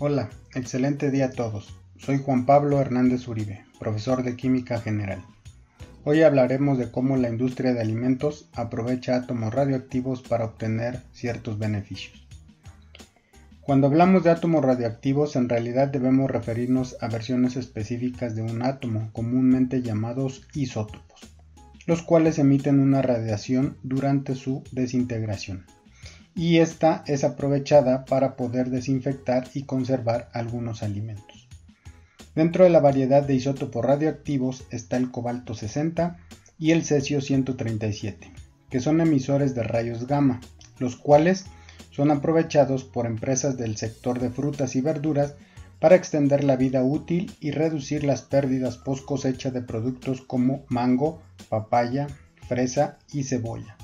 Hola, excelente día a todos. Soy Juan Pablo Hernández Uribe, profesor de Química General. Hoy hablaremos de cómo la industria de alimentos aprovecha átomos radioactivos para obtener ciertos beneficios. Cuando hablamos de átomos radioactivos, en realidad debemos referirnos a versiones específicas de un átomo, comúnmente llamados isótopos, los cuales emiten una radiación durante su desintegración y esta es aprovechada para poder desinfectar y conservar algunos alimentos. Dentro de la variedad de isótopos radioactivos está el cobalto 60 y el cesio 137, que son emisores de rayos gamma, los cuales son aprovechados por empresas del sector de frutas y verduras para extender la vida útil y reducir las pérdidas post cosecha de productos como mango, papaya, fresa y cebolla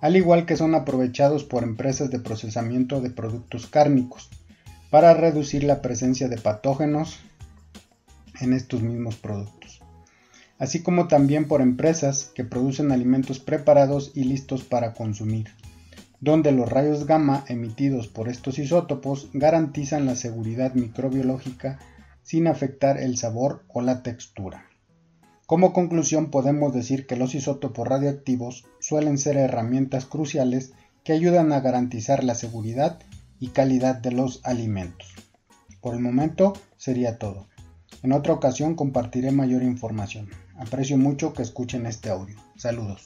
al igual que son aprovechados por empresas de procesamiento de productos cárnicos, para reducir la presencia de patógenos en estos mismos productos, así como también por empresas que producen alimentos preparados y listos para consumir, donde los rayos gamma emitidos por estos isótopos garantizan la seguridad microbiológica sin afectar el sabor o la textura. Como conclusión podemos decir que los isótopos radioactivos suelen ser herramientas cruciales que ayudan a garantizar la seguridad y calidad de los alimentos. Por el momento sería todo. En otra ocasión compartiré mayor información. Aprecio mucho que escuchen este audio. Saludos.